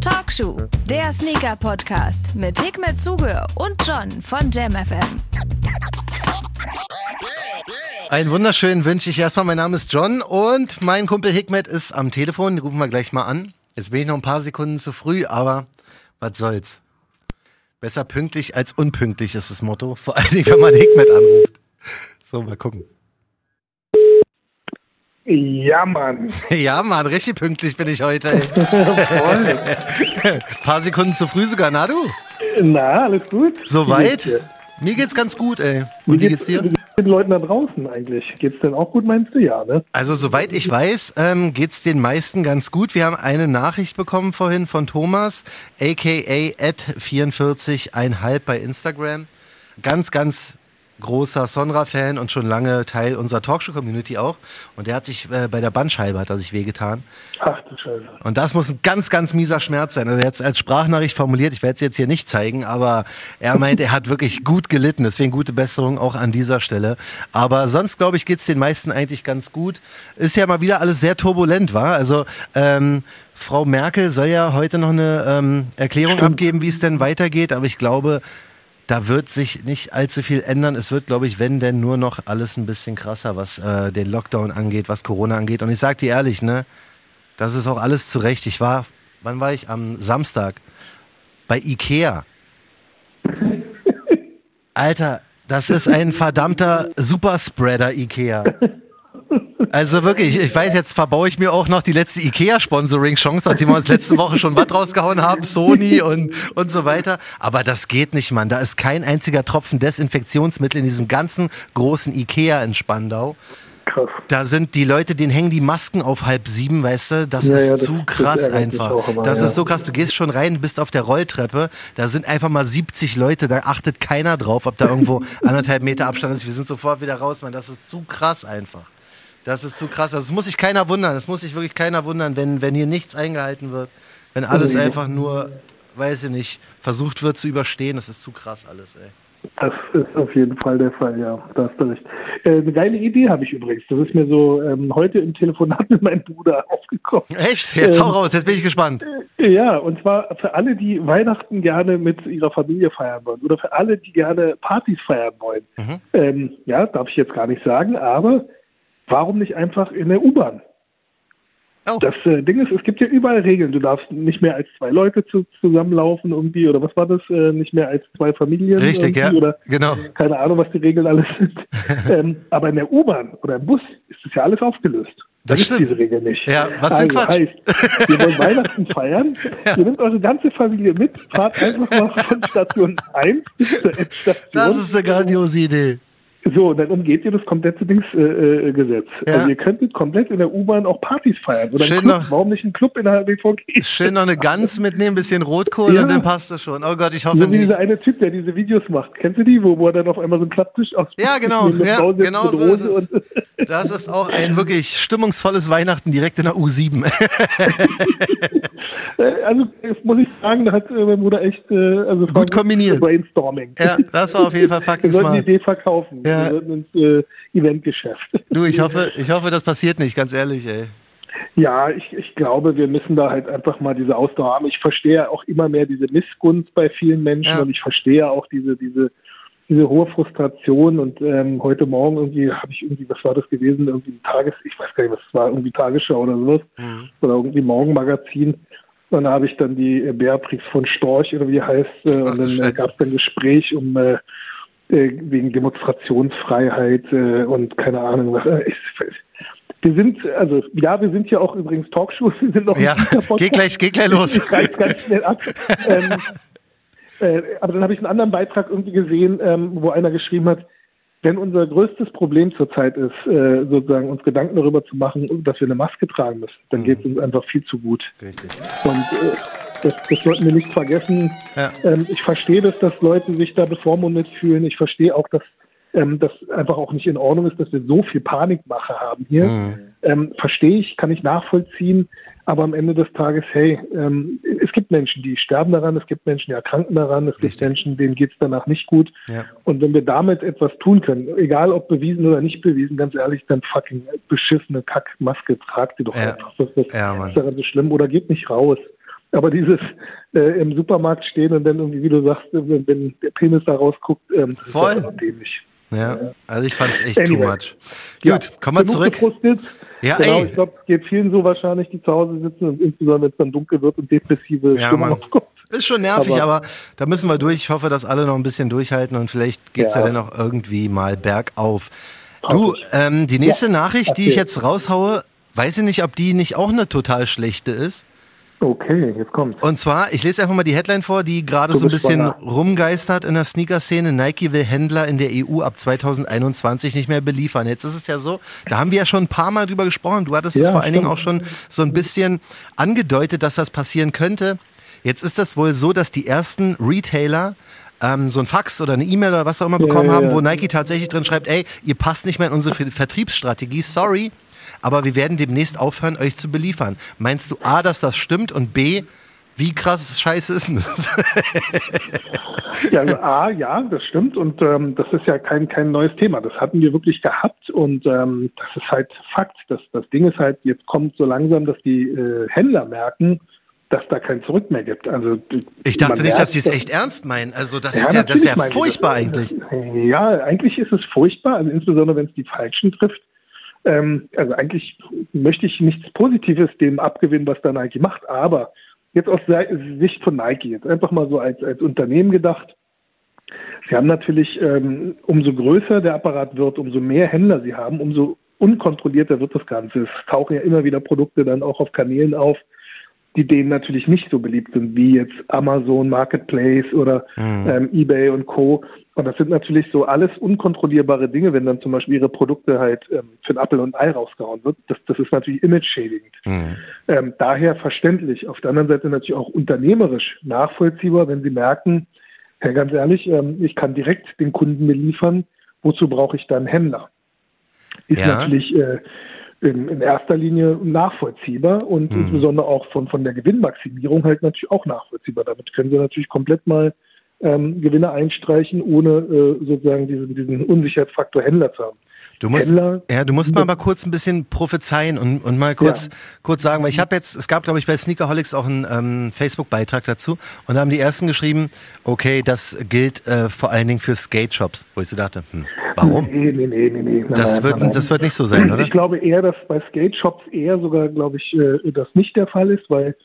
Talkshow, der Sneaker-Podcast mit Hikmet Zuge und John von JamFM. Einen wunderschönen wünsche ich erstmal. Mein Name ist John und mein Kumpel Hikmet ist am Telefon. Den rufen wir gleich mal an. Jetzt bin ich noch ein paar Sekunden zu früh, aber was soll's. Besser pünktlich als unpünktlich ist das Motto. Vor allen Dingen, wenn man Hikmet anruft. So, mal gucken. Ja, Mann. Ja, Mann, richtig pünktlich bin ich heute. Ey. Voll. paar Sekunden zu früh sogar, na du? Na, alles gut? Soweit? Dir? Mir geht's ganz gut, ey. Und wie geht's dir? Wie geht's den Leuten da draußen eigentlich? Geht's denn auch gut, meinst du? Ja, ne? Also soweit ich weiß, ähm, geht's den meisten ganz gut. Wir haben eine Nachricht bekommen vorhin von Thomas, aka at 44,5 bei Instagram. Ganz, ganz großer Sonra-Fan und schon lange Teil unserer Talkshow-Community auch. Und der hat sich äh, bei der Bandscheibe hat er sich wehgetan. Ach du Scheiße. Und das muss ein ganz, ganz mieser Schmerz sein. Also er hat es als Sprachnachricht formuliert, ich werde es jetzt hier nicht zeigen, aber er meint, er hat wirklich gut gelitten. Deswegen gute Besserung auch an dieser Stelle. Aber sonst, glaube ich, geht's den meisten eigentlich ganz gut. Ist ja mal wieder alles sehr turbulent, war. Also ähm, Frau Merkel soll ja heute noch eine ähm, Erklärung abgeben, wie es denn weitergeht. Aber ich glaube, da wird sich nicht allzu viel ändern. Es wird, glaube ich, wenn denn nur noch alles ein bisschen krasser, was äh, den Lockdown angeht, was Corona angeht. Und ich sage dir ehrlich, ne, das ist auch alles zurecht. Ich war, wann war ich? Am Samstag bei Ikea. Alter, das ist ein verdammter Superspreader Ikea. Also wirklich, ich weiß, jetzt verbaue ich mir auch noch die letzte IKEA-Sponsoring-Chance, nachdem wir uns letzte Woche schon was rausgehauen haben, Sony und, und so weiter. Aber das geht nicht, Mann. Da ist kein einziger Tropfen Desinfektionsmittel in diesem ganzen großen IKEA in Spandau. Krass. Da sind die Leute, denen hängen die Masken auf halb sieben, weißt du? Das Ja, ist ja, das- zu das krass mich einfach. immer, das ja. ist so krass. Du gehst schon rein, bist auf der Rolltreppe, da sind einfach mal 70 Leute, da achtet keiner drauf, ob da irgendwo anderthalb Meter Abstand ist. Wir sind sofort wieder raus, Mann. Das ist zu krass einfach. Das ist zu krass. Also, das muss sich keiner wundern. Das muss sich wirklich keiner wundern, wenn, wenn hier nichts eingehalten wird. Wenn alles einfach nur, weiß ich nicht, versucht wird zu überstehen. Das ist zu krass alles, ey. Das ist auf jeden Fall der Fall, ja. Da hast du recht. Äh, eine geile Idee habe ich übrigens. Das ist mir so ähm, heute im Telefonat mit meinem Bruder aufgekommen. Echt? Jetzt Ähm, hau raus, jetzt bin ich gespannt. Ja, und zwar für alle, die Weihnachten gerne mit ihrer Familie feiern wollen oder für alle, die gerne Partys feiern wollen. Mhm. Ähm, ja, darf ich jetzt gar nicht sagen, aber warum nicht einfach in der U-Bahn? Oh. Das äh, Ding ist, es gibt ja überall Regeln. Du darfst nicht mehr als zwei Leute zu, zusammenlaufen irgendwie oder was war das? Äh, nicht mehr als zwei Familien Richtig, ja. oder Genau. keine Ahnung, was die Regeln alles sind. ähm, aber in der U-Bahn oder im Bus ist das ja alles aufgelöst. Da Das gibt stimmt. diese Regel nicht. Ja, was für ein also Quatsch. Heißt, wir wollen Weihnachten feiern. Ihr nehmt eure ganze Familie mit, fahrt einfach mal von Station 1 bis zur Endstation. Das ist eine grandiose Idee. So, dann umgeht ihr das komplette Dings äh, äh, Gesetz. Ja. Also ihr könntet komplett in der U-Bahn auch Partys feiern. Oder Schön einen Club. noch- Warum nicht ein Club in der BVG? Schön noch eine Gans mitnehmen, bisschen Rotkohl Ja. und dann passt das schon. Oh Gott, ich hoffe So nicht. dieser eine Typ, der diese Videos macht. Kennst du die, wo, wo er dann auf einmal so einen Klapptisch aus Ja, genau. Ja, genau so ist es. Das ist auch ein wirklich stimmungsvolles Weihnachten direkt in der U7. Äh, Also das muss ich sagen, da hat äh, mein Bruder echt also Gut kombiniert. Brainstorming. Ja, das war auf jeden Fall Wir fucking sollten die. Idee verkaufen. Ja. Sollten uns äh, Eventgeschäft. Du, ich hoffe, ich hoffe, das passiert nicht, ganz ehrlich, ey. Ja, ich, ich glaube, wir müssen da halt einfach mal diese Ausdauer haben. Ich verstehe auch immer mehr diese Missgunst bei vielen Menschen Ja. und ich verstehe auch diese, diese, diese hohe Frustration und ähm, heute Morgen irgendwie habe ich irgendwie, was war das gewesen, irgendwie ein Tages, ich weiß gar nicht, was war, irgendwie Tagesschau oder sowas Mhm. oder irgendwie Morgenmagazin. Und da habe ich dann die äh, Beatrix von Storch oder wie heißt, äh, Ach, und dann äh, gab es ein Gespräch um äh, äh, wegen Demonstrationsfreiheit äh, und keine Ahnung was. Äh, ich, wir sind, also ja, wir sind ja auch übrigens Talkshows, wir sind noch Ja, Podcast. geh gleich, geh gleich los. Ich reiß ganz schnell ab. ähm, äh, aber dann habe ich einen anderen Beitrag irgendwie gesehen, ähm, wo einer geschrieben hat, wenn unser größtes Problem zurzeit ist, äh, sozusagen uns Gedanken darüber zu machen, dass wir eine Maske tragen müssen, dann geht es uns einfach viel zu gut. Richtig. Und äh, das, das sollten wir nicht vergessen. Ja. Ähm, ich verstehe das, dass Leute sich da bevormundet fühlen. Ich verstehe auch, dass ähm, das einfach auch nicht in Ordnung ist, dass wir so viel Panikmache haben hier. Mhm. Ähm, Verstehe ich, kann ich nachvollziehen, aber am Ende des Tages, hey, ähm, es gibt Menschen, die sterben daran, es gibt Menschen, die erkranken daran, es Richtig. gibt Menschen, denen geht's danach nicht gut. Ja. Und wenn wir damit etwas tun können, egal ob bewiesen oder nicht bewiesen, ganz ehrlich, dann fucking beschissene Kackmaske, tragt die doch Ja. einfach. Das, das Ja, ist daran so schlimm oder geht nicht raus. Aber dieses äh, im Supermarkt stehen und dann irgendwie, wie du sagst, wenn, wenn der Penis da rausguckt, ähm, das Voll. ist einfach dämlich. Ja, also ich fand es echt Anyway. too much. Gut, kommen wir genug zurück. gefrustet. Ja, genau, ey. ich glaube, es geht vielen so wahrscheinlich, die zu Hause sitzen und insbesondere wenn es dann dunkel wird und depressive Ja, Stimmung aufkommt. Ist schon nervig, aber, Aber- da müssen wir durch. Ich hoffe, dass alle noch ein bisschen durchhalten und vielleicht geht's ja, Ja. dann auch irgendwie mal bergauf. Du, ähm, die nächste Nachricht, die ich jetzt raushaue, weiß ich nicht, ob die nicht auch eine total schlechte ist. Okay, jetzt kommt's. Und zwar, ich lese einfach mal die Headline vor, die gerade so ein bisschen schwanger. rumgeistert in der Sneaker-Szene. Nike will Händler in der EU ab 2021 nicht mehr beliefern. Jetzt ist es ja so, da haben wir ja schon ein paar Mal drüber gesprochen. Du hattest es Ja, vor allen Dingen auch schon so ein bisschen angedeutet, dass das passieren könnte. Jetzt ist das wohl so, dass die ersten Retailer ähm, so ein Fax oder eine E-Mail oder was auch immer bekommen ja, haben, ja. wo Nike tatsächlich drin schreibt, ey, ihr passt nicht mehr in unsere Ver- Vertriebsstrategie, sorry, aber wir werden demnächst aufhören, euch zu beliefern. Meinst du A, dass das stimmt und B, wie krass scheiße ist denn das? Ja, also A, ja, das stimmt. Und ähm, das ist ja kein, kein neues Thema. Das hatten wir wirklich gehabt. Und ähm, das ist halt Fakt. Das, das Ding ist halt, jetzt kommt so langsam, dass die äh, Händler merken, dass da kein Zurück mehr gibt. Also Ich dachte nicht, dass die es echt ernst meinen. Also das Ja, ist ja, das ist ja furchtbar das. eigentlich. Ja, eigentlich ist es furchtbar, also insbesondere wenn es die Falschen trifft. Ähm, also eigentlich möchte ich nichts Positives dem abgewinnen, was da Nike macht, aber jetzt aus Sicht von Nike, jetzt einfach mal so als, als Unternehmen gedacht. Sie haben natürlich, ähm, umso größer der Apparat wird, umso mehr Händler sie haben, umso unkontrollierter wird das Ganze. Es tauchen ja immer wieder Produkte dann auch auf Kanälen auf, die denen natürlich nicht so beliebt sind, wie jetzt Amazon Marketplace oder ähm, eBay und Co. Und das sind natürlich so alles unkontrollierbare Dinge, wenn dann zum Beispiel ihre Produkte halt ähm, für ein Apfel und ein Ei rausgehauen wird. Das, das ist natürlich image-schädigend. Hm. Ähm, daher verständlich. Auf der anderen Seite natürlich auch unternehmerisch nachvollziehbar, wenn sie merken, ja, ganz ehrlich, ähm, ich kann direkt den Kunden mir liefern. Wozu brauche ich dann Händler? Ist Ja. natürlich äh, in, in erster Linie nachvollziehbar und Mhm. insbesondere auch von, von der Gewinnmaximierung halt natürlich auch nachvollziehbar. Damit können sie natürlich komplett mal ähm, Gewinne einstreichen, ohne äh, sozusagen diesen, diesen Unsicherheitsfaktor Händler zu haben. Du musst, Händler- ja, du musst mal, mal kurz ein bisschen prophezeien und, und mal kurz, Ja. kurz sagen, weil ich habe jetzt, es gab, glaube ich, bei Sneakerholics auch einen ähm, Facebook-Beitrag dazu und da haben die ersten geschrieben, okay, das gilt äh, vor allen Dingen für Skate-Shops, wo ich so dachte, hm, warum? Nee, nee, nee, nee, nee. Das nein, wird, nein, nein. das wird nicht so sein, oder? Ich glaube eher, dass bei Skate Shops eher sogar, glaube ich, äh, das nicht der Fall ist, weil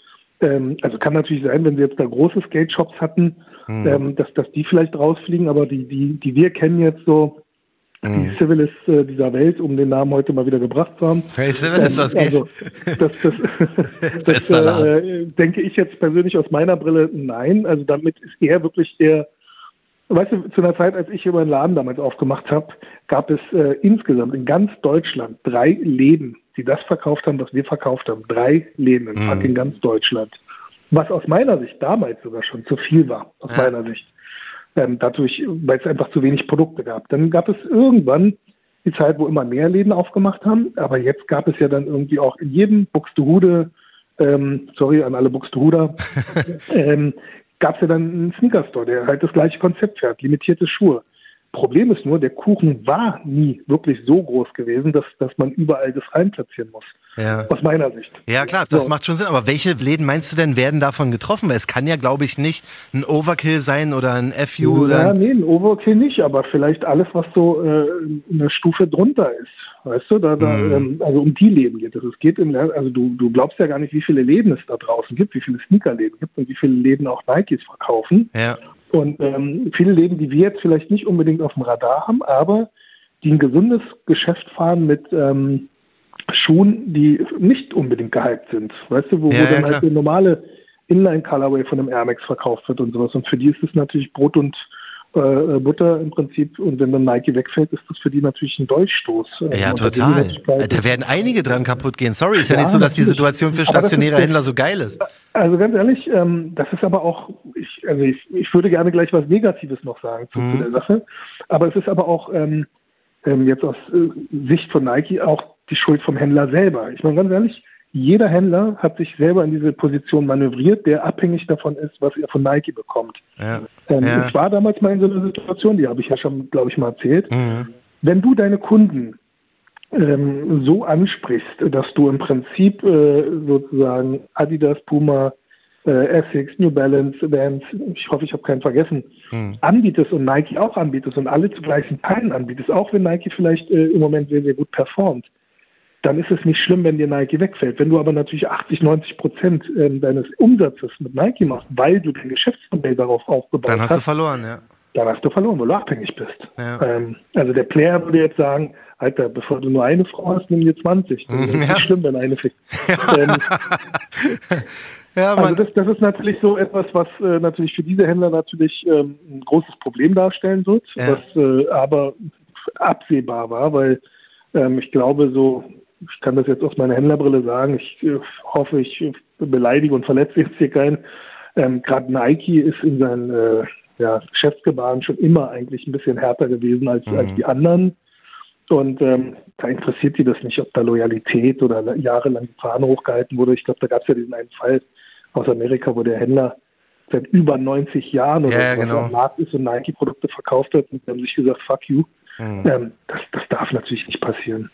ähm, also kann natürlich sein, wenn sie jetzt da große Skate Shops hatten, Hm. ähm, dass, dass die vielleicht rausfliegen, aber die, die, die wir kennen jetzt so, die Civilis äh, dieser Welt, um den Namen heute mal wieder gebracht zu haben. Hey, Civilis, was geht? Also, das, das, das äh, denke ich jetzt persönlich aus meiner Brille nein. Also damit ist eher wirklich der, weißt du, zu einer Zeit, als ich hier meinen Laden damals aufgemacht habe, gab es äh, insgesamt in ganz Deutschland drei Läden, die das verkauft haben, was wir verkauft haben. Drei Läden in Mhm. fucking ganz Deutschland. Was aus meiner Sicht damals sogar schon zu viel war, aus Ja. meiner Sicht. Ähm, dadurch, weil es einfach zu wenig Produkte gab. Dann gab es irgendwann die Zeit, wo immer mehr Läden aufgemacht haben, aber jetzt gab es ja dann irgendwie auch in jedem Buxtehude, ähm, sorry an alle Buxtehuder, ähm, gab es ja dann einen Sneaker-Store, der halt das gleiche Konzept fährt, limitierte Schuhe. Problem ist nur, der Kuchen war nie wirklich so groß gewesen, dass, dass man überall das reinplatzieren muss. Ja. Aus meiner Sicht. Ja, klar, das So. macht schon Sinn. Aber welche Läden meinst du denn werden davon getroffen? Weil es kann ja, glaube ich, nicht ein Overkill sein oder ein FU oder Ja, nee, ein Overkill nicht, aber vielleicht alles, was so äh, eine Stufe drunter ist. Weißt du, da, da Mhm. ähm, also um die Läden geht es. Es geht im, also du, du glaubst ja gar nicht, wie viele Läden es da draußen gibt, wie viele Sneakerläden gibt und wie viele Läden auch Nikes verkaufen. ja. Und ähm, viele Läden, die wir jetzt vielleicht nicht unbedingt auf dem Radar haben, aber die ein gesundes Geschäft fahren mit ähm, Schuhen, die nicht unbedingt gehypt sind. Weißt du, wo, Ja, wo ja, dann klar. halt der normale Inline-Colorway von einem Air Max verkauft wird und sowas. Und für die ist es natürlich Brot und äh, Butter im Prinzip. Und wenn dann Nike wegfällt, ist das für die natürlich ein Durchstoß. Äh, Ja, und total. sehen wir das Da werden einige dran kaputt gehen. Sorry, ist ja, Ja, nicht so, dass die. Situation für stationäre Händler so geil ist. Also ganz ehrlich, ähm, das ist aber auch, ich, also ich, ich würde gerne gleich was Negatives noch sagen zu, Mhm. der Sache. Aber es ist aber auch ähm, ähm, jetzt aus äh, Sicht von Nike auch die Schuld vom Händler selber. Ich meine ganz ehrlich, jeder Händler hat sich selber in diese Position manövriert, der abhängig davon ist, was er von Nike bekommt. Ja. Ähm, ja. Ich war damals mal in so einer Situation, die habe ich ja schon, glaube ich, mal erzählt. Mhm. Wenn du deine Kunden ähm, so ansprichst, dass du im Prinzip äh, sozusagen Adidas, Puma, äh, Essex, New Balance, Vans, ich hoffe, ich habe keinen vergessen, hm. anbietest und Nike auch anbietest und alle zu gleichen Teilen anbietest, auch wenn Nike vielleicht äh, im Moment sehr, sehr gut performt, dann ist es nicht schlimm, wenn dir Nike wegfällt. Wenn du aber natürlich 80, 90 Prozent äh, deines Umsatzes mit Nike machst, weil du dein Geschäftsmodell darauf aufgebaut hast. Dann hast, hast du verloren, ja. Dann hast du verloren, weil du abhängig bist. Ja. Ähm, also der Player würde jetzt sagen, Alter, bevor du nur eine Frau hast, nimm dir 20. Das ist ja. nicht schlimm, wenn eine fickt. Ja. Ähm, ja, also das, das ist natürlich so etwas, was äh, natürlich für diese Händler natürlich ähm, ein großes Problem darstellen wird, ja. was äh, aber absehbar war, weil ähm, ich glaube so, ich kann das jetzt aus meiner Händlerbrille sagen, ich äh, hoffe, ich beleidige und verletze jetzt hier keinen. Ähm, Gerade Nike ist in seinen äh, ja, Geschäftsgebaren schon immer eigentlich ein bisschen härter gewesen als, mhm. als die anderen. Und ähm, da interessiert die das nicht, ob da Loyalität oder jahrelang die Fahne hochgehalten wurde. Ich glaube, da gab es ja diesen einen Fall, aus Amerika, wo der Händler seit über 90 Jahren oder ja, so genau. am Markt ist und Nike-Produkte verkauft hat und die haben sich gesagt, fuck you. Mhm. Ähm, das, das darf natürlich nicht passieren.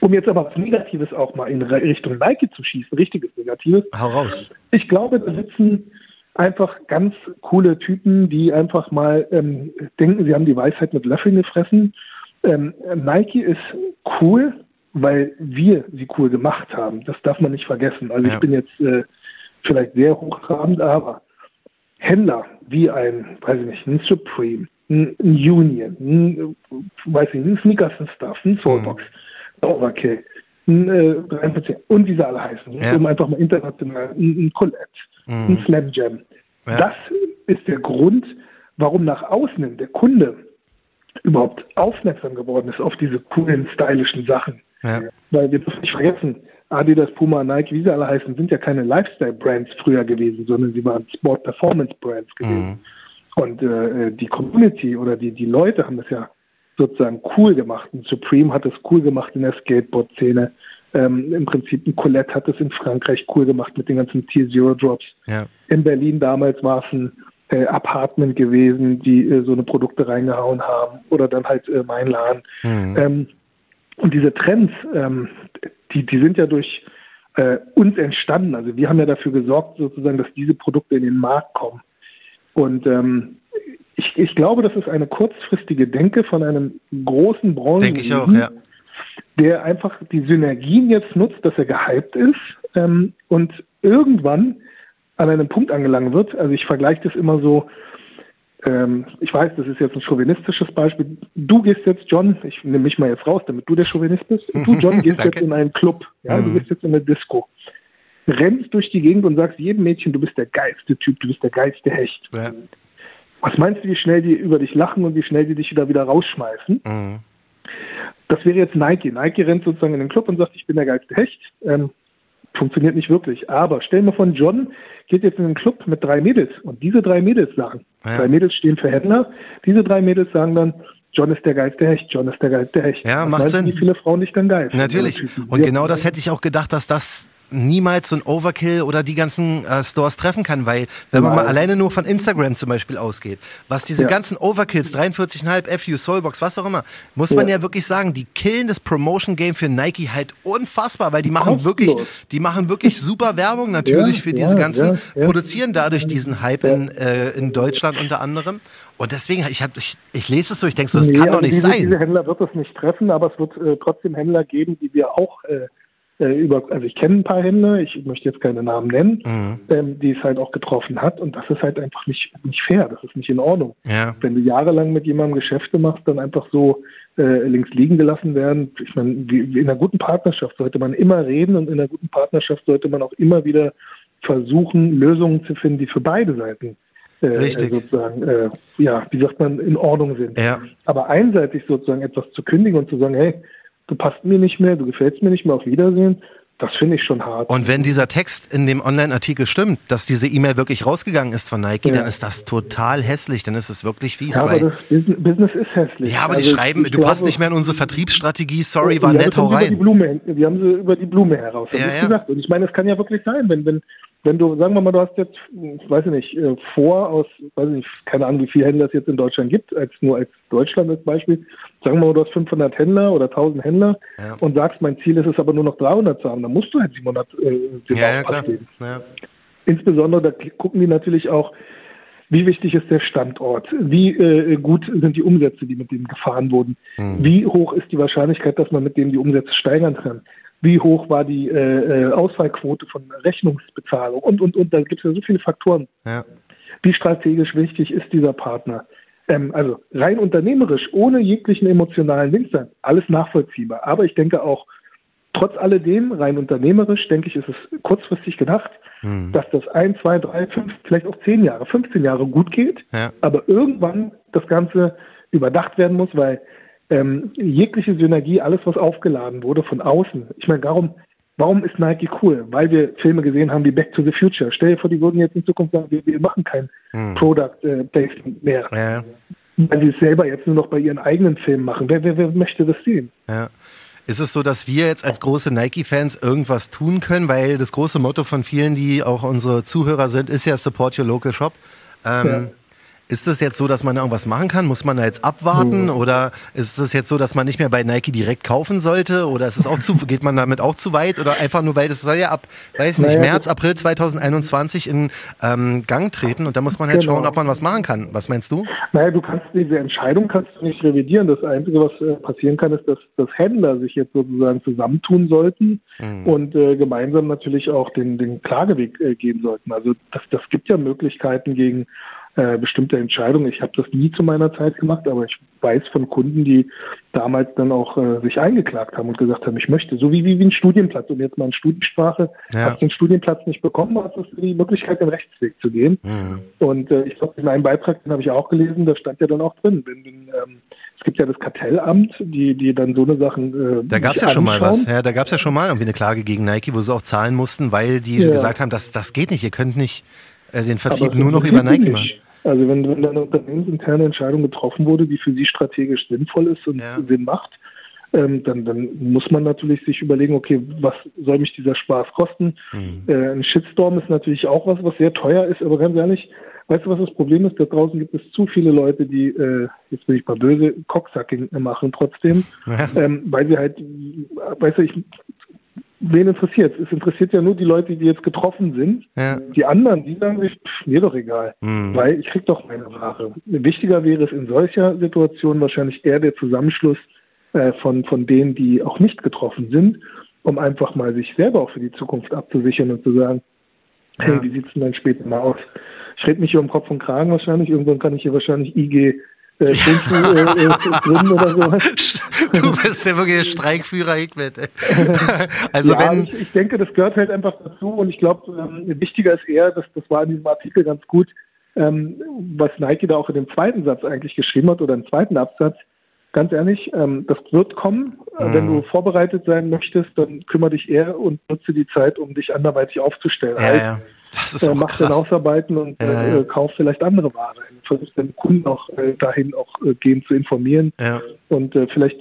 Um jetzt aber was Negatives auch mal in Richtung Nike zu schießen, richtiges Negatives. Hau raus. Ich glaube, da sitzen einfach ganz coole Typen, die einfach mal ähm, denken, sie haben die Weisheit mit Löffeln gefressen. Ähm, Nike ist cool, weil wir sie cool gemacht haben. Das darf man nicht vergessen. Also ja. ich bin jetzt äh, vielleicht sehr hochtrabend, aber Händler wie ein, weiß ich nicht, ein Supreme, ein, Union, ein, weiß ich nicht, ein Sneakers and Stuff, ein Soulbox, mhm. Overkill, ein, äh, und wie sie alle heißen, ja. um einfach mal international, ein, ein Colette, mhm. ein Slam Jam. Ja. Das ist der Grund, warum nach außen der Kunde überhaupt aufmerksam geworden ist auf diese coolen, stylischen Sachen. Ja. Weil wir dürfen nicht vergessen, Adidas, Puma, Nike, wie sie alle heißen, sind ja keine Lifestyle-Brands früher gewesen, sondern sie waren Sport-Performance-Brands gewesen. Mhm. Und äh, die Community oder die, die Leute haben das ja sozusagen cool gemacht. Und Supreme hat es cool gemacht in der Skateboard-Szene. Ähm, Im Prinzip ein Colette hat es in Frankreich cool gemacht mit den ganzen T-Zero-Drops. Ja. In Berlin damals war es ein äh, Apartment gewesen, die äh, so eine Produkte reingehauen haben. Oder dann halt äh, mein Laden. Mhm. Ähm, und diese Trends, ähm, die, die sind ja durch äh, uns entstanden. Also wir haben ja dafür gesorgt, sozusagen, dass diese Produkte in den Markt kommen. Und ähm, ich, ich glaube, das ist eine kurzfristige Denke von einem großen Branchen. Denke ich auch, ja. Der einfach die Synergien jetzt nutzt, dass er gehypt ist ähm, und irgendwann an einem Punkt angelangt wird. Also ich vergleiche das immer so, ähm, ich weiß, das ist jetzt ein chauvinistisches Beispiel. Du gehst jetzt, John, ich nehme mich mal jetzt raus, damit du der Chauvinist bist. Du, John, gehst jetzt in einen Club, ja, mhm. du gehst jetzt in eine Disco. Rennst durch die Gegend und sagst jedem Mädchen, du bist der geilste Typ, du bist der geilste Hecht. Ja. Was meinst du, wie schnell die über dich lachen und wie schnell die dich wieder wieder rausschmeißen? Mhm. Das wäre jetzt Nike. Nike rennt sozusagen in den Club und sagt, ich bin der geilste Hecht. Ähm, funktioniert nicht wirklich. Aber stell mir von John geht jetzt in den Club mit drei Mädels und diese drei Mädels sagen, ja. drei Mädels stehen für Händler, diese drei Mädels sagen dann, John ist der geilste Hecht, John ist der geilste Hecht. Ja, das macht Sinn. Wie viele Frauen nicht dann geil Natürlich. Und genau das hätte ich auch gedacht, dass das niemals so ein Overkill oder die ganzen äh, Stores treffen kann, weil wenn man mal alleine nur von Instagram zum Beispiel ausgeht, was diese ja. ganzen Overkills, 43,5 FU, Soulbox, was auch immer, muss man ja wirklich sagen, die killen das Promotion Game für Nike halt unfassbar, weil die machen wirklich, die machen wirklich super Werbung natürlich ja, für diese ganzen, produzieren dadurch diesen Hype in, äh, in Deutschland unter anderem. Und deswegen, ich, hab, ich, ich lese es so, ich denke so, das nee, kann doch nicht diese, sein. Diese Händler wird es nicht treffen, aber es wird äh, trotzdem Händler geben, die wir auch äh, äh, über, also ich kenne ein paar Händler, ich möchte jetzt keine Namen nennen, mhm. ähm, die es halt auch getroffen hat und das ist halt einfach nicht, nicht fair, das ist nicht in Ordnung. Ja. Wenn du jahrelang mit jemandem Geschäfte machst, dann einfach so äh, links liegen gelassen werden. Ich meine, in einer guten Partnerschaft sollte man immer reden und in einer guten Partnerschaft sollte man auch immer wieder versuchen, Lösungen zu finden, die für beide Seiten äh, Richtig. sozusagen, äh, ja, wie sagt man, in Ordnung sind. Ja. Aber einseitig sozusagen etwas zu kündigen und zu sagen, hey, du passt mir nicht mehr, du gefällst mir nicht mehr, auf Wiedersehen, Das finde ich schon hart. Und wenn dieser Text in dem Online-Artikel stimmt, dass diese E-Mail wirklich rausgegangen ist von Nike, Ja. dann ist das total hässlich. Dann ist es wirklich fies. ja, aber das Bus- Business ist hässlich. ja, aber die Also schreiben, ich du passt nicht mehr in unsere Vertriebsstrategie. Sorry, war ja, nett, hau Über die rein. Blume, die haben sie über die Blume heraus. Ja, ja. gesagt. Und ich meine, es kann ja wirklich sein, wenn, wenn, wenn du, sagen wir mal, du hast jetzt, ich weiß ich nicht, äh, vor aus, weiß ich nicht, keine Ahnung, wie viele Händler es jetzt in Deutschland gibt, als nur als Deutschland als Beispiel. Sagen wir mal, du hast 500 Händler oder 1000 Händler Ja. und sagst, mein Ziel ist es aber nur noch 300 zu haben, dann musst du halt 700 äh, Ja, ja, klar. abgeben. Ja. Insbesondere, da gucken die natürlich auch, wie wichtig ist der Standort, wie äh, gut sind die Umsätze, die mit dem gefahren wurden, Hm. wie hoch ist die Wahrscheinlichkeit, dass man mit dem die Umsätze steigern kann, wie hoch war die äh, äh, Ausfallquote von Rechnungsbezahlung und, und, und, da gibt es ja so viele Faktoren. Ja. Wie strategisch wichtig ist dieser Partner? Ähm, also rein unternehmerisch, ohne jeglichen emotionalen Dings sein, alles nachvollziehbar. Aber ich denke auch, trotz alledem, rein unternehmerisch, denke ich, ist es kurzfristig gedacht, Hm. dass das ein, zwei, drei, fünf, vielleicht auch zehn Jahre, 15 Jahre gut geht, Ja. aber irgendwann das Ganze überdacht werden muss, weil ähm, jegliche Synergie, alles was aufgeladen wurde von außen, ich meine, warum, warum ist Nike cool? Weil wir Filme gesehen haben wie Back to the Future. Stell dir vor, die würden jetzt in Zukunft sagen, wir, wir machen kein Hm. Product äh, Placement mehr, Ja, weil sie es selber jetzt nur noch bei ihren eigenen Filmen machen. Wer, wer, wer möchte das sehen? ja. Ist es so, dass wir jetzt als große Nike-Fans irgendwas tun können? Weil das große Motto von vielen, die auch unsere Zuhörer sind, ist ja Support Your Local Shop. Ähm, Ja. Ist es jetzt so, dass man da irgendwas machen kann? Muss man da jetzt abwarten? Oder ist es jetzt so, dass man nicht mehr bei Nike direkt kaufen sollte? Oder ist es auch zu, geht man damit auch zu weit? Oder einfach nur, weil das soll ja ab, weiß nicht, Naja, März, April 2021 in ähm, Gang treten und da muss man halt Genau. schauen, ob man was machen kann. Was meinst du? Naja, du kannst diese Entscheidung kannst du nicht revidieren. Das Einzige, was äh, passieren kann, ist, dass, dass Händler sich jetzt sozusagen zusammentun sollten Mhm. und äh, gemeinsam natürlich auch den, den Klageweg äh, gehen sollten. Also das, das gibt ja Möglichkeiten gegen äh, bestimmte Entscheidungen. Ich habe das nie zu meiner Zeit gemacht, aber ich weiß von Kunden, die damals dann auch äh, sich eingeklagt haben und gesagt haben, ich möchte, so wie, wie, wie ein Studienplatz, um jetzt mal in Studiensprache, Ja. hast den Studienplatz nicht bekommen, hast du die Möglichkeit, den Rechtsweg zu gehen. Mhm. Und äh, ich glaube, in einem Beitrag, den habe ich auch gelesen, da stand ja dann auch drin, wenn, wenn, ähm, es gibt ja das Kartellamt, die, die dann so eine Sachen. Äh, Da gab es ja schon mal was. Ja, da gab es ja schon mal irgendwie eine Klage gegen Nike, wo sie auch zahlen mussten, weil die Ja. gesagt haben, das, das geht nicht, ihr könnt nicht äh, den Vertrieb nur noch über Nike machen. Also wenn, wenn eine unternehmensinterne Entscheidung getroffen wurde, die für sie strategisch sinnvoll ist und Ja. Sinn macht, ähm, dann, dann muss man natürlich sich überlegen, okay, was soll mich dieser Spaß kosten? Mhm. Äh, ein Shitstorm ist natürlich auch was, was sehr teuer ist, aber ganz ehrlich, weißt du, was das Problem ist? Da draußen gibt es zu viele Leute, die, äh, jetzt bin ich mal böse, Cocksucking machen trotzdem, Ja. ähm, weil sie halt, weißt du, ich, wen interessiert es? interessiert ja nur die Leute, die jetzt getroffen sind. Ja. Die anderen, die sagen sich, pff, mir doch egal, Mhm. weil ich krieg doch meine Ware. Wichtiger wäre es in solcher Situation wahrscheinlich eher der Zusammenschluss äh, von, von denen, die auch nicht getroffen sind, um einfach mal sich selber auch für die Zukunft abzusichern und zu sagen, hey, Ja. wie sieht's denn dann später mal aus? Ich rede mich hier um Kopf und Kragen wahrscheinlich, irgendwann kann ich hier wahrscheinlich IG äh, äh, äh, gründen oder sowas. Du bist ja wirklich ein Streikführer, Hikmet. ey. Also ja, wenn, ich, ich denke, das gehört halt einfach dazu und ich glaube, ähm, wichtiger ist eher, dass das war in diesem Artikel ganz gut, ähm, was Nike da auch in dem zweiten Satz eigentlich geschrieben hat oder im zweiten Absatz. Ganz ehrlich, ähm, das wird kommen. Äh, Wenn du vorbereitet sein möchtest, dann kümmere dich eher und nutze die Zeit, um dich anderweitig aufzustellen. ja, Halt, ja, das ist äh, auch mach deine krass. Hausarbeiten und Ja, äh, ja. kauf vielleicht andere Ware. Versuch deinen Kunden auch äh, dahin auch äh, gehen zu informieren Ja. und äh, vielleicht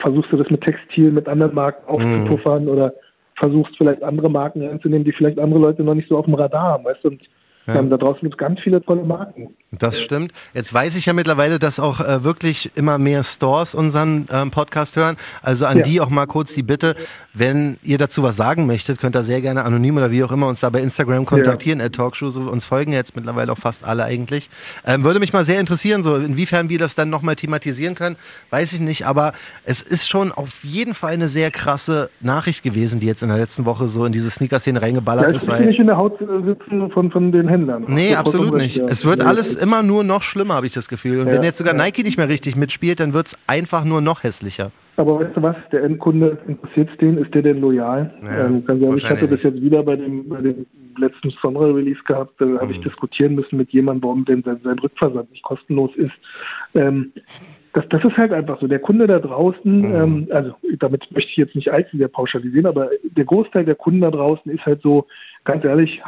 versuchst du das mit Textil, mit anderen Marken aufzupuffern oder versuchst vielleicht andere Marken reinzunehmen, die vielleicht andere Leute noch nicht so auf dem Radar haben, weißt du? Und ähm, da draußen gibt es ganz viele tolle Marken. Das stimmt. Jetzt weiß ich ja mittlerweile, dass auch äh, wirklich immer mehr Stores unseren ähm, Podcast hören. Also an Ja. die auch mal kurz die Bitte, wenn ihr dazu was sagen möchtet, könnt ihr sehr gerne anonym oder wie auch immer uns da bei Instagram kontaktieren, at Talkshow. So, uns folgen jetzt mittlerweile auch fast alle eigentlich. Ähm, würde mich mal sehr interessieren, so inwiefern wir das dann nochmal thematisieren können, weiß ich nicht. Aber es ist schon auf jeden Fall eine sehr krasse Nachricht gewesen, die jetzt in der letzten Woche so in diese Sneaker-Szene Ja, reingeballert ich ist, weil nicht in der Haut äh, sitzen von, von den Händlern. Nee, absolut nicht. ja. Es wird alles immer nur noch schlimmer, habe ich das Gefühl. Und Ja, wenn jetzt sogar ja. Nike nicht mehr richtig mitspielt, dann wird's einfach nur noch hässlicher. Aber weißt du was, der Endkunde interessiert den, ist der denn loyal? Ja, ähm, ich hatte das jetzt wieder bei dem, bei dem letzten Sonra-Release gehabt, da habe Mhm. ich diskutieren müssen mit jemandem, warum denn sein, sein Rückversand nicht kostenlos ist. Ähm, das, das ist halt einfach so. Der Kunde da draußen, mhm. ähm, also damit möchte ich jetzt nicht allzu sehr pauschalisieren, aber der Großteil der Kunden da draußen ist halt so, ganz ehrlich,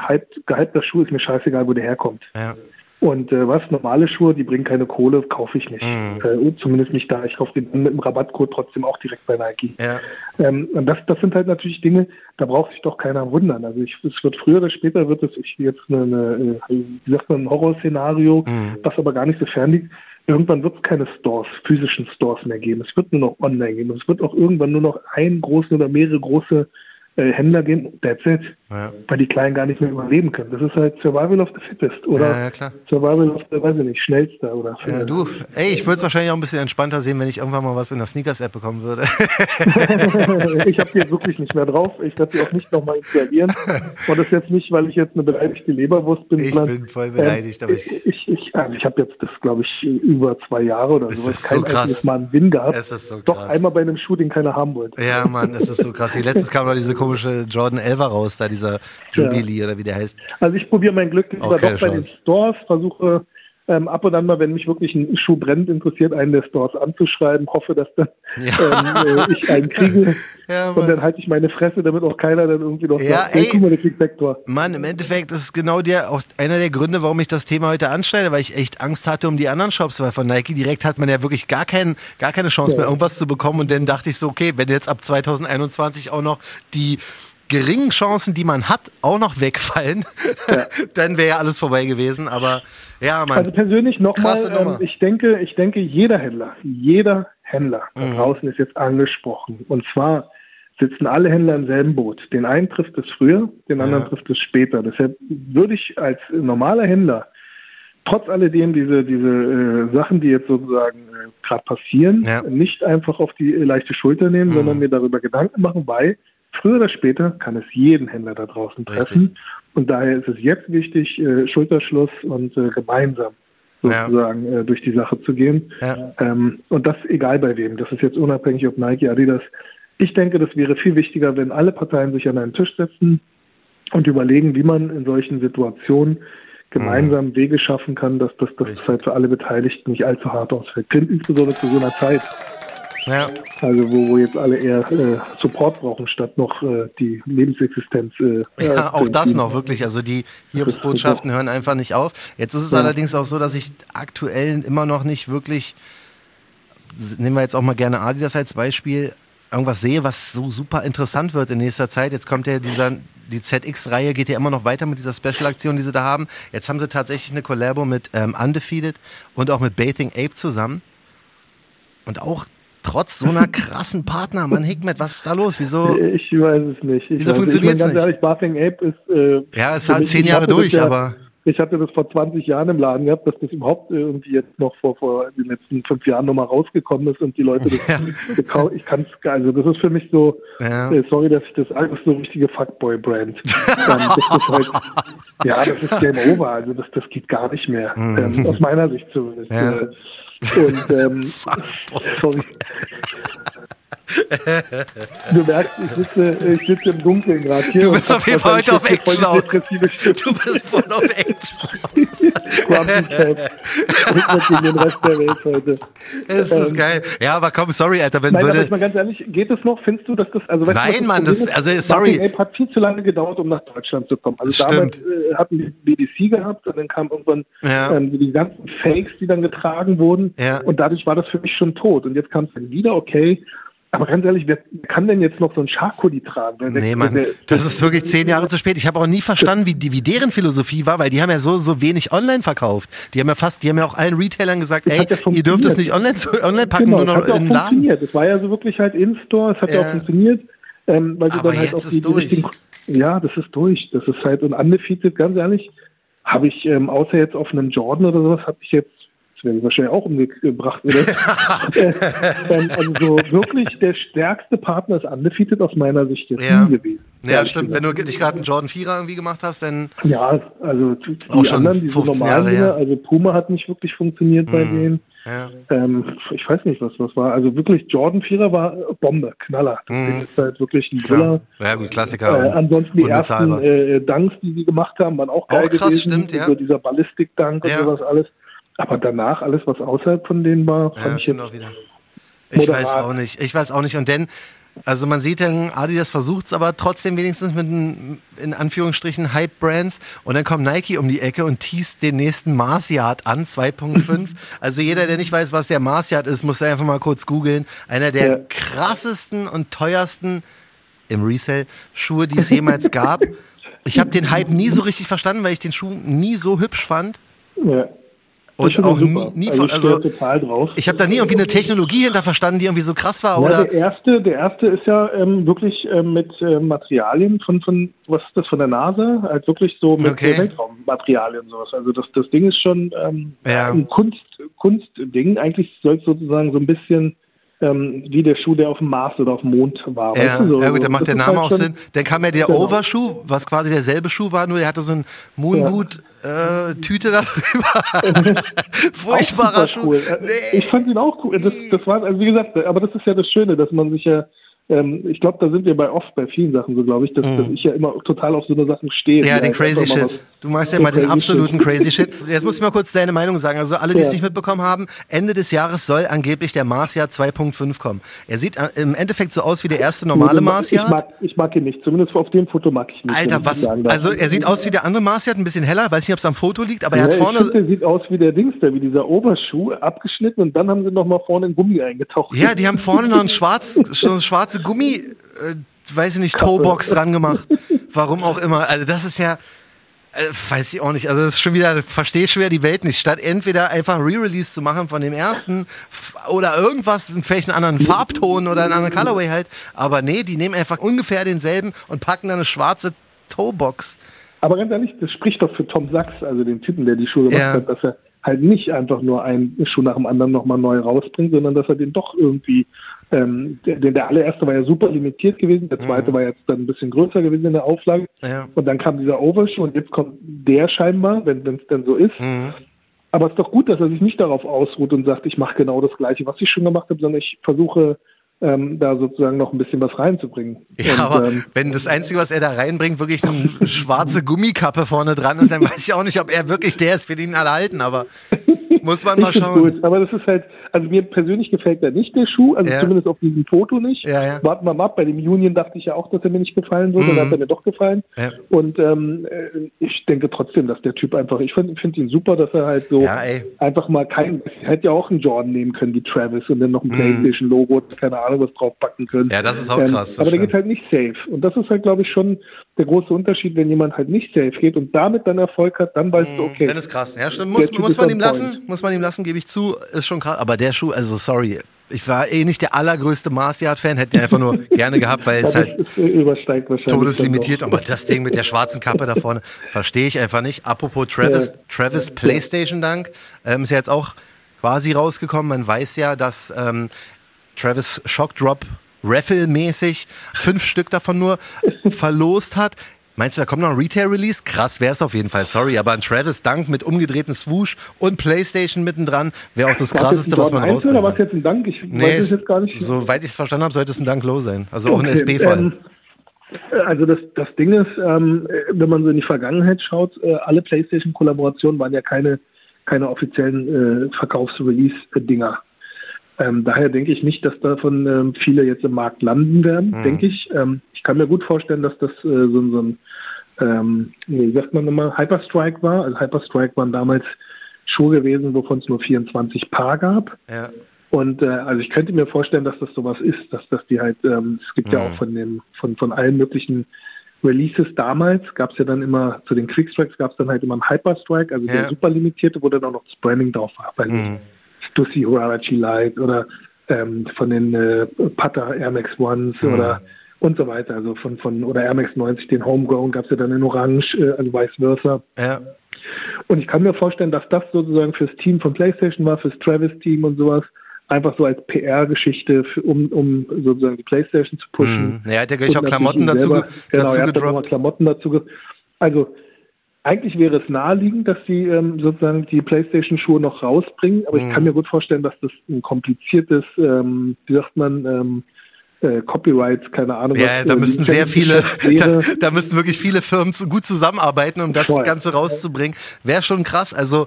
gehypter Schuh ist mir scheißegal, wo der herkommt. Ja. Und äh, was, normale Schuhe, die bringen keine Kohle, kaufe ich nicht. Mhm. Äh, zumindest nicht da. Ich kaufe den mit dem Rabattcode trotzdem auch direkt bei Nike. Ja. Ähm, und das, das sind halt natürlich Dinge, da braucht sich doch keiner wundern. Also ich, es wird früher oder später wird es ich jetzt eine, eine wie sagt man, ein Horrorszenario, mhm. was aber gar nicht so fern liegt. Irgendwann wird es keine Stores, physischen Stores mehr geben. Es wird nur noch online geben. Es wird auch irgendwann nur noch einen großen oder mehrere große äh, Händler gehen, that's it. Ja. Weil die Kleinen gar nicht mehr überleben können. Das ist halt Survival of the Fittest oder ja, ja, Survival of the, weiß ich nicht, schnellster oder. Ja, du, ey, ich würde es wahrscheinlich auch ein bisschen entspannter sehen, wenn ich irgendwann mal was in der Sneakers-App bekommen würde. ich habe die wirklich nicht mehr drauf. Ich werde die auch nicht nochmal installieren. Und das jetzt nicht, weil ich jetzt eine beleidigte Leberwurst bin. Ich bin voll beleidigt, ähm, aber ich. Ich, ich, also ich habe jetzt das, glaube ich, über zwei Jahre oder so. Kein so krass. Mal einen Win gehabt. Es ist so krass. Doch einmal bei einem Schuh, den keiner haben wollte. Ja, Mann, es ist so krass. Letztens kam noch diese komische Jordan 11 raus, da dieser Jubilee ja. oder wie der heißt. Also ich probiere mein Glück lieber doch bei den Stores, versuche ähm, ab und an mal, wenn mich wirklich ein Schuh brennt, interessiert, einen der Stores anzuschreiben, hoffe, dass dann ja. ähm, äh, ich einen kriege. Ja, und dann halte ich meine Fresse, damit auch keiner dann irgendwie noch ja, sagt, ey, guck mal, der kriegt Vektor. Mann, im Endeffekt ist es genau der, auch einer der Gründe, warum ich das Thema heute anschneide, weil ich echt Angst hatte um die anderen Shops, weil von Nike direkt hat man ja wirklich gar, kein, gar keine Chance mehr, irgendwas zu bekommen. Und dann dachte ich so, okay, wenn jetzt ab 2021 auch noch die geringen Chancen, die man hat, auch noch wegfallen, ja. dann wäre ja alles vorbei gewesen. Aber ja, man. Also persönlich nochmal, ähm, ich denke, ich denke, jeder Händler, jeder Händler da mhm. draußen ist jetzt angesprochen. Und zwar sitzen alle Händler im selben Boot. Den einen trifft es früher, den anderen ja. trifft es später. Deshalb würde ich als normaler Händler trotz alledem diese, diese äh, Sachen, die jetzt sozusagen äh, gerade passieren, ja. nicht einfach auf die äh, leichte Schulter nehmen, mhm. sondern mir darüber Gedanken machen, weil Früher oder später kann es jeden Händler da draußen treffen. Richtig. Und daher ist es jetzt wichtig, äh, Schulterschluss und äh, gemeinsam sozusagen ja. äh, durch die Sache zu gehen. Ja. Ähm, und das egal bei wem. Das ist jetzt unabhängig, ob Nike, Adidas. Ich denke, das wäre viel wichtiger, wenn alle Parteien sich an einen Tisch setzen und überlegen, wie man in solchen Situationen gemeinsam mhm. Wege schaffen kann, dass das, das halt für alle Beteiligten nicht allzu hart ausfällt. Insbesondere zu so einer Zeit. Ja. Also wo, wo jetzt alle eher äh, Support brauchen, statt noch äh, die Lebensexistenz. Äh, ja, auch das noch, wirklich. Also die Hiobsbotschaften hören einfach nicht auf. Jetzt ist es ja. allerdings auch so, dass ich aktuell immer noch nicht wirklich, nehmen wir jetzt auch mal gerne Adidas als Beispiel, irgendwas sehe, was so super interessant wird in nächster Zeit. Jetzt kommt ja dieser, die ZX-Reihe geht ja immer noch weiter mit dieser Special-Aktion, die sie da haben. Jetzt haben sie tatsächlich eine Collabo mit ähm, Undefeated und auch mit Bathing Ape zusammen. Und auch trotz so einer krassen Partner, Mann, Hikmet, was ist da los? Wieso? Ich weiß es nicht. Ich wieso funktioniert es nicht? Ganz ehrlich, Bathing Ape ist. Äh, ja, es ist halt zehn Jahre durch, ja, aber. Ich hatte das vor 20 Jahren im Laden gehabt, dass das überhaupt irgendwie jetzt noch vor, vor den letzten fünf Jahren nochmal rausgekommen ist und die Leute das ja. gekauft. Ich kann es, also das ist für mich so, ja. äh, sorry, dass ich das alles so richtige Fuckboy-Brand. halt, ja, das ist Game Over, also das, das geht gar nicht mehr. Mhm. Ähm, aus meiner Sicht zumindest. Ja. Äh, und ähm, sorry. Du merkst, ich sitze, ich sitze im Dunkeln gerade hier. Du bist auf jeden Fall heute auf Action aus. Du bist voll auf Action. gegen den Rest der Welt heute. Es ist ähm, geil. Ja, aber komm, sorry, Alter, wenn nein, würde... Aber ich mal ganz ehrlich, geht es noch? Findest du, dass das... Also, nein, das Mann, das, also sorry. Ape hat viel zu lange gedauert, um nach Deutschland zu kommen. Also damals äh, hatten wir BBC gehabt und dann kamen irgendwann ja. ähm, die ganzen Fakes, die dann getragen wurden. Ja. Und dadurch war das für mich schon tot. Und jetzt kam es dann wieder, okay, aber ganz ehrlich, wer kann denn jetzt noch so ein Charcoli tragen? Der, nee, Mann, der, das ist wirklich zehn Jahre zu spät. Ich habe auch nie verstanden, wie, wie deren Philosophie war, weil die haben ja so, so wenig online verkauft. Die haben ja fast, die haben ja auch allen Retailern gesagt, ey, ja ihr dürft es nicht online, online packen, genau, nur noch in den Laden. Das war ja so wirklich halt in-store, es hat ja, ja auch funktioniert. Ähm, weil Aber dann halt jetzt auch die, durch. Die ja, das ist durch. Das ist halt, und undefeated, ganz ehrlich, habe ich, ähm, außer jetzt auf einem Jordan oder sowas, habe ich jetzt wäre wahrscheinlich auch umgebracht. Oder? äh, ähm, also so wirklich der stärkste Partner ist undefeated aus meiner Sicht jetzt ja. nie gewesen. Ja, stimmt. Wenn du nicht gerade einen Jordan 4er irgendwie gemacht hast, dann. Ja, also die auch schon anderen, diese normalen Jahre, ja. also Puma hat nicht wirklich funktioniert mhm. bei denen. Ja. Ähm, ich weiß nicht, was das war. Also wirklich, Jordan 4er war Bombe, Knaller. Das mhm. ist halt wirklich ein Briller. Ja, gut, Klassiker. Äh, ansonsten die ersten äh, Dunks, die sie gemacht haben, waren auch geil auch krass, gewesen. Stimmt, ja. So dieser Ballistik-Dunk und sowas alles. Aber danach, alles, was außerhalb von denen war, Ja, fand ich jetzt auch wieder. Ich Moderat. weiß auch nicht. Ich weiß auch nicht. Und denn, also man sieht dann, Adidas versucht es aber trotzdem wenigstens mit einem, in Anführungsstrichen, Hype-Brands. Und dann kommt Nike um die Ecke und teast den nächsten Mars Yard an, 2.5. also jeder, der nicht weiß, was der Mars Yard ist, muss da einfach mal kurz googeln. Einer der Ja. krassesten und teuersten im Resell Schuhe, die es jemals gab. Ich habe den Hype nie so richtig verstanden, weil ich den Schuh nie so hübsch fand. Ja. Und Ich auch super. nie also von, ich also total drauf. ich habe da nie irgendwie eine Technologie hinter verstanden, die irgendwie so krass war, Ja, oder? der erste, der erste ist ja ähm, wirklich ähm, mit ähm, Materialien von, von, was ist das, von der NASA? Halt wirklich so mit Okay. Weltraummaterialien und sowas. Also das, das Ding ist schon ähm, Ja. ein Kunst, Kunstding. Eigentlich soll es sozusagen so ein bisschen ähm, wie der Schuh, der auf dem Mars oder auf dem Mond war. Ja, weißt du, so, ja gut, dann so. macht der Name halt auch Sinn. Dann kam ja der Genau. Overschuh, was quasi derselbe Schuh war, nur der hatte so ein Moonboot-Tüte da drüber. Furchtbarer Schuh. Cool. Äh, Nee. Ich fand ihn auch cool. Das, das war, also wie gesagt, aber das ist ja das Schöne, dass man sich ja, ähm, ich glaube, da sind wir bei oft bei vielen Sachen so, glaube ich, dass, dass ich ja immer total auf so eine Sachen stehe. Mhm. Ja, den crazy Shit. was- Du machst ja mal den absoluten Shit. crazy Shit. Jetzt muss ich mal kurz deine Meinung sagen. Also alle, die es Ja. nicht mitbekommen haben, Ende des Jahres soll angeblich der Mars Yard 2.5 kommen. Er sieht äh, im Endeffekt so aus wie der erste normale Mars Ich mag, ich mag ihn nicht. Zumindest auf dem Foto mag ich ihn nicht. Alter, was? Also er sieht aus wie der andere Mars Yard, ein bisschen heller. Weiß nicht, ob es am Foto liegt, aber er ja, hat ich vorne... finde, der sieht aus wie der Dings, der wie dieser Oberschuh abgeschnitten und dann haben sie noch mal vorne in Gummi eingetaucht. Ja, die haben vorne noch ein schwarz, so Gummi, äh, weiß ich nicht, Toebox dran gemacht. Warum auch immer. Also das ist ja, äh, weiß ich auch nicht. Also das ist schon wieder, verstehe schwer die Welt nicht. Statt entweder einfach ein Re-Release zu machen von dem ersten oder irgendwas, vielleicht einen anderen Farbton oder einen anderen Colorway halt. Aber nee, die nehmen einfach ungefähr denselben und packen dann eine schwarze Toebox. Aber ganz ehrlich, das spricht doch für Tom Sachs, also den Typen, der die Schuhe gemacht Ja. hat, dass er halt nicht einfach nur einen Schuh nach dem anderen nochmal neu rausbringt, sondern dass er den doch irgendwie, ähm, der, der allererste war ja super limitiert gewesen, der zweite war jetzt dann ein bisschen größer gewesen in der Auflage. Ja. Und dann kam dieser Overshoe und jetzt kommt der scheinbar, wenn es denn so ist. Mhm. Aber es ist doch gut, dass er sich nicht darauf ausruht und sagt, ich mache genau das Gleiche, was ich schon gemacht habe, sondern ich versuche ähm, da sozusagen noch ein bisschen was reinzubringen. Ja, und, aber ähm, wenn das Einzige, was er da reinbringt, wirklich eine schwarze Gummikappe vorne dran ist, dann weiß ich auch nicht, ob er wirklich der ist, für den ihn alle halten, aber muss man mal schauen. gut, aber das ist halt, also mir persönlich gefällt der nicht, der Schuh, also Ja. zumindest auf diesem Foto nicht. Ja, ja. Warten wir mal ab, bei dem Union dachte ich ja auch, dass er mir nicht gefallen würde, Mhm. dann hat er mir doch gefallen. Und ähm, äh, ich denke trotzdem, dass der Typ einfach, ich finde find ihn super, dass er halt so einfach mal kein, er hätte ja auch einen Jordan nehmen können wie Travis und dann noch ein Playstation-Logo, keine Ahnung, was draufpacken können. Mhm. Ja, das ist auch Ähm, krass, aber der stimmt. geht halt nicht safe. Und das ist halt, glaube ich, schon der große Unterschied, wenn jemand halt nicht safe geht und damit dann Erfolg hat, dann weißt du, okay. Dann ist krass. Ja, stimmt. Muss, muss man ihm lassen, muss man ihm lassen, gebe ich zu. Ist schon krass. Aber der Schuh, also sorry. Ich war eh nicht der allergrößte Mars Yard Fan, hätte ihn einfach nur gerne gehabt, weil es das halt äh, todeslimitiert. Aber das Ding mit der schwarzen Kappe da vorne, verstehe ich einfach nicht. Apropos Travis, Ja. Travis PlayStation Dank, ähm, ist ja jetzt auch quasi rausgekommen. Man weiß ja, dass ähm, Travis Shock Drop Raffle-mäßig fünf Stück davon nur verlost hat. Meinst du, da kommt noch ein Retail-Release? Krass wäre es auf jeden Fall, sorry, aber ein Travis Dunk mit umgedrehtem Swoosh und Playstation mittendrin wäre auch das War krasseste, ein was man 1 oder was rausbringt. jetzt ein Dank? Ich Nee, weiß es jetzt gar nicht. soweit ich es verstanden habe, sollte es ein Dank Low sein. Also auch ein Okay, SB-Fall. ähm, Also das, das Ding ist, ähm, wenn man so in die Vergangenheit schaut, äh, alle PlayStation-Kollaborationen waren ja keine, keine offiziellen äh, Verkaufs-Release-Dinger. Ähm, daher denke ich nicht, dass davon ähm, viele jetzt im Markt landen werden, Mhm. denke ich. Ähm, ich kann mir gut vorstellen, dass das äh, so, ein- so ein, ähm, wie sagt man nochmal, Hyperstrike war. Also Hyperstrike waren damals Schuhe gewesen, wovon es nur 24 Paar gab. Ja. Und äh, also ich könnte mir vorstellen, dass das sowas ist, dass dass die halt, ähm, es gibt ja Mhm. auch von dem, von, von allen möglichen Releases damals, gab es ja dann immer, zu den Quickstrikes gab es dann halt immer einen Hyperstrike, also Ja. der super limitierte, wo dann auch noch das Branding drauf war. Bei Mhm. Stussy Huarachi Light oder ähm, von den äh, Pata Air Max Ones Mhm. oder und so weiter. Also von, von oder Air Max 90, den Homegrown gab es ja dann in Orange, äh, also vice versa. Ja. Und ich kann mir vorstellen, dass das sozusagen fürs Team von PlayStation war, fürs Travis-Team und sowas, einfach so als PR-Geschichte, um, um sozusagen die PlayStation zu pushen. Mhm. Ja, er hat ja gleich auch Klamotten natürlich dazu, selber- ge- genau, dazu er gedroppt. Klamotten dazu. Also eigentlich wäre es naheliegend, dass sie ähm, sozusagen die PlayStation-Schuhe noch rausbringen, aber Mhm. ich kann mir gut vorstellen, dass das ein kompliziertes, ähm, wie sagt man, ähm, äh, Copyrights, keine Ahnung. Ja, was, da äh, müssten sehr viele, da, da müssten wirklich viele Firmen zu, gut zusammenarbeiten, um das Voll. Ganze rauszubringen. Wäre schon krass. Also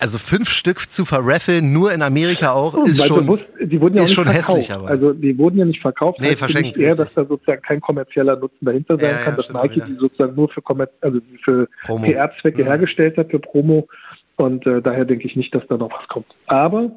also fünf Stück zu verraffeln, nur in Amerika auch, Oh, ist weil schon, bewusst, die wurden ja ist schon nicht verkauft. hässlich, aber- Also die wurden ja nicht verkauft. Nee, verschenkt, eher, dass da sozusagen kein kommerzieller Nutzen dahinter sein Ja, ja, kann, dass stimmt Nike wieder. die sozusagen nur für, Kommer also für. PR-Zwecke Mhm. hergestellt hat, für Promo. Und äh, daher denke ich nicht, dass da noch was kommt. Aber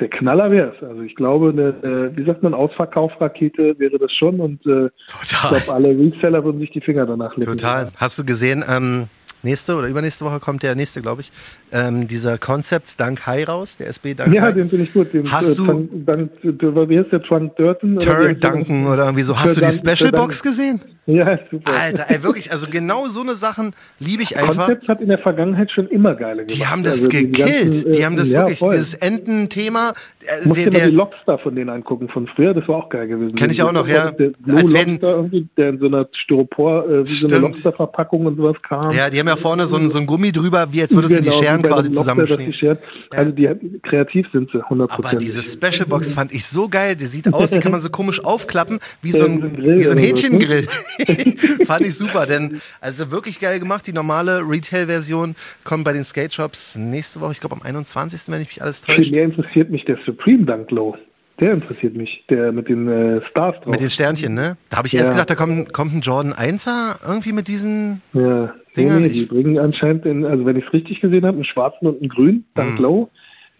der Knaller wäre es. Also ich glaube, eine, wie sagt man, Ausverkaufrakete wäre das schon. Und äh, ich glaube, alle Reseller würden sich die Finger danach lecken. Total. Hast du gesehen, ähm, nächste oder übernächste Woche kommt der nächste, glaube ich, ähm, dieser Concepts Dank High raus, der SB Dank Ja, High. den finde ich gut. Den, Hast äh, du- Trunk, Dank, wie heißt der Trunk Durton? Turd? Duncan oder irgendwie so. Hast du die Special Box gesehen? Ja, super. Alter, ey, wirklich, also genau so eine Sachen liebe ich einfach. Concepts hat in der Vergangenheit schon immer geile gemacht. Die haben das Also gekillt. ganzen, die äh, haben das ja, wirklich, voll. dieses Ententhema. äh, Der, dir mal die Lockstar von denen angucken von früher, das war auch geil gewesen. Kenn ich auch noch, ja. Der Blue Als wenn- Lobster irgendwie, der in so einer Styropor, äh, wie so eine Stimmt. Lobster-Verpackung und sowas kam. ja, die haben ja vorne so ein, so ein Gummi drüber, wie als würdest du die Genau, Scheren quasi Lobster, zusammenschneiden. Scheren, also die, kreativ sind sie, 100%. Aber diese Special Box fand ich so geil. Die sieht aus, die kann man so komisch aufklappen, wie so Ja, ein, wie so ein ne? Hähnchengrill. fand ich super, denn also wirklich geil gemacht. Die normale Retail-Version kommt bei den Skate Shops nächste Woche, ich glaube am 21., wenn ich mich alles Viel täusche. mehr interessiert mich der Supreme Dunk Low. Der interessiert mich, der mit den äh, Stars drauf. Mit den Sternchen, ne? Da habe ich erst Ja. gedacht, da kommt, kommt ein Jordan 1er irgendwie mit diesen. Ja, Dingern, nee, die bringen anscheinend, den, also wenn ich es richtig gesehen habe, einen schwarzen und einen grün, dann Mhm. Glow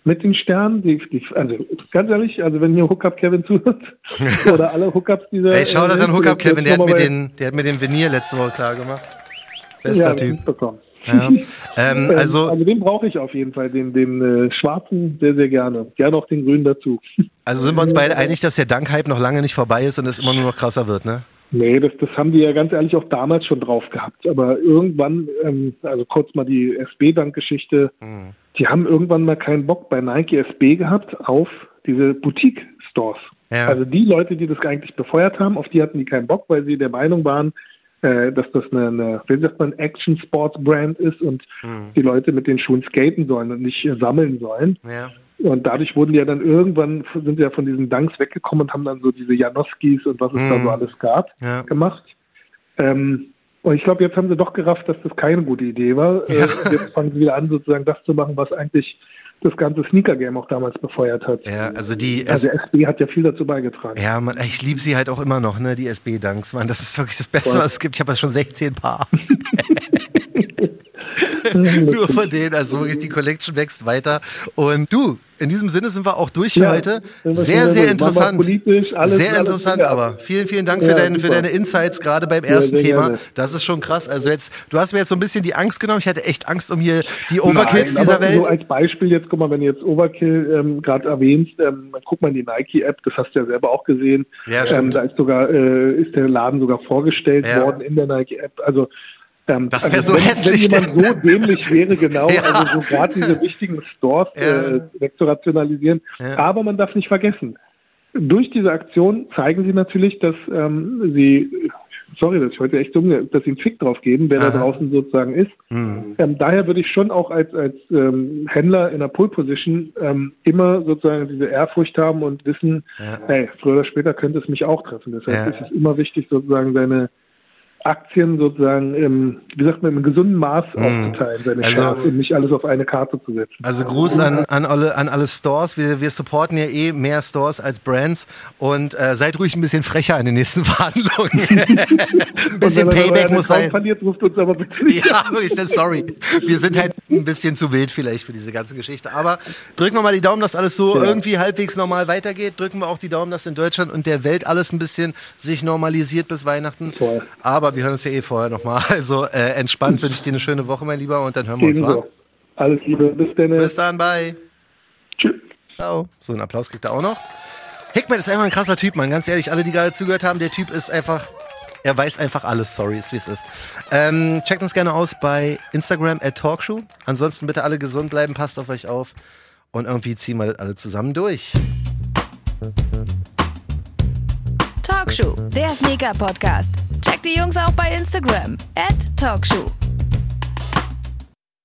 mit den Sternen. Die, die, also ganz ehrlich, also wenn hier Hookup Kevin zuhört oder alle Hookups dieser. Ey, schau das äh, an Hookup Kevin, der hat, mir den, der hat mir den Venier letzte Woche klar gemacht. Bester ja, Typ. Ja. Ähm, Ähm, also, also den brauche ich auf jeden Fall, den, den äh, schwarzen sehr, sehr gerne. Gerne auch den grünen dazu. also sind wir uns beide einig, dass der Dank-Hype noch lange nicht vorbei ist und es immer nur noch krasser wird, ne? Nee, das, das haben die ja ganz ehrlich auch damals schon drauf gehabt. Aber irgendwann, ähm, also kurz mal die SB-Dank-Geschichte, Mhm. Die haben irgendwann mal keinen Bock bei Nike SB gehabt auf diese Boutique-Stores. Ja. Also die Leute, die das eigentlich befeuert haben, auf die hatten die keinen Bock, weil sie der Meinung waren, äh, dass das eine, eine wie sagt man, Action-Sports-Brand ist und Mhm. die Leute mit den Schuhen skaten sollen und nicht äh, sammeln sollen. Ja. Und dadurch wurden ja dann irgendwann, sind ja von diesen Dunks weggekommen und haben dann so diese Janoskis und was es da Mhm. so alles gab, Ja. gemacht. Ähm, und ich glaube, jetzt haben sie doch gerafft, dass das keine gute Idee war. Äh, Ja. und jetzt fangen sie wieder an, sozusagen das zu machen, was eigentlich das ganze Sneaker-Game auch damals befeuert hat. Ja, also die, Also SB hat ja viel dazu beigetragen. Ja, man, ich liebe sie halt auch immer noch, ne, die SB-Dunks, Mann. Das ist wirklich das Beste, Voll. was es gibt. Ich habe ja schon 16 Paar. Nur von denen, also wirklich, die Collection wächst weiter. Und du, in diesem Sinne sind wir auch durch für Ja, heute. Sehr, sehr interessant. Politisch, alles, sehr alles interessant, wieder. aber vielen, vielen Dank für, Ja, deine, für deine Insights, gerade beim ersten sehr Thema. gerne. Das ist schon krass. Also jetzt, du hast mir jetzt so ein bisschen die Angst genommen. Ich hatte echt Angst um hier die Overkills Nein, dieser aber Welt. So als Beispiel jetzt, guck mal, wenn du jetzt Overkill ähm, gerade erwähnst, ähm, guck mal in die Nike-App, das hast du ja selber auch gesehen. Ja, ähm, stimmt. da ist sogar, äh, ist der Laden sogar vorgestellt Ja. worden in der Nike-App. Also ähm, Das wär also so wenn, hässlich, Wenn jemand so dämlich wäre, genau, Ja. also so gerade diese wichtigen Stores Ja. äh, wegzurationalisieren. Ja. Aber man darf nicht vergessen, durch diese Aktion zeigen sie natürlich, dass ähm, sie, sorry, dass ich heute echt dumm, dass sie einen Fick drauf geben, wer Aha. da draußen sozusagen ist. Hm. Ähm, daher würde ich schon auch als, als ähm, Händler in der Pole Position ähm, immer sozusagen diese Ehrfurcht haben und wissen, Ja. hey, früher oder später könnte es mich auch treffen. Deshalb Ja. ist es immer wichtig, sozusagen seine Aktien sozusagen im, wie sagt man, im gesunden Maß aufzuteilen, seine Also- Shares und nicht alles auf eine Karte zu setzen. Also Gruß an, an, alle, an alle Stores. Wir, wir supporten ja eh mehr Stores als Brands und äh, seid ruhig ein bisschen frecher in den nächsten Verhandlungen. ein bisschen Payback muss sein. verliert, ruft uns aber bitte Ja, wirklich, dann sorry. Wir sind halt ein bisschen zu wild vielleicht für diese ganze Geschichte. Aber drücken wir mal die Daumen, dass alles so Ja. irgendwie halbwegs normal weitergeht. Drücken wir auch die Daumen, dass in Deutschland und der Welt alles ein bisschen sich normalisiert bis Weihnachten. Voll. Aber wir hören uns ja eh vorher nochmal. Also äh, entspannt wünsche ich dir eine schöne Woche, mein Lieber. Und dann hören wir uns? Ebenso. Alles Liebe, bis dann. Bis dann, bye. Tschüss. Ciao. So, einen Applaus kriegt er auch noch. Hickman ist einfach ein krasser Typ, Mann. Ganz ehrlich, alle, die gerade zugehört haben, der Typ ist einfach, er weiß einfach alles. Sorry, ist wie es ist. Ähm, checkt uns gerne aus bei Instagram at Talkshow. Ansonsten bitte alle gesund bleiben, passt auf euch auf. Und irgendwie ziehen wir das alle zusammen durch. Talkshow, der Sneaker-Podcast. Checkt die Jungs auch bei Instagram. Talkshow.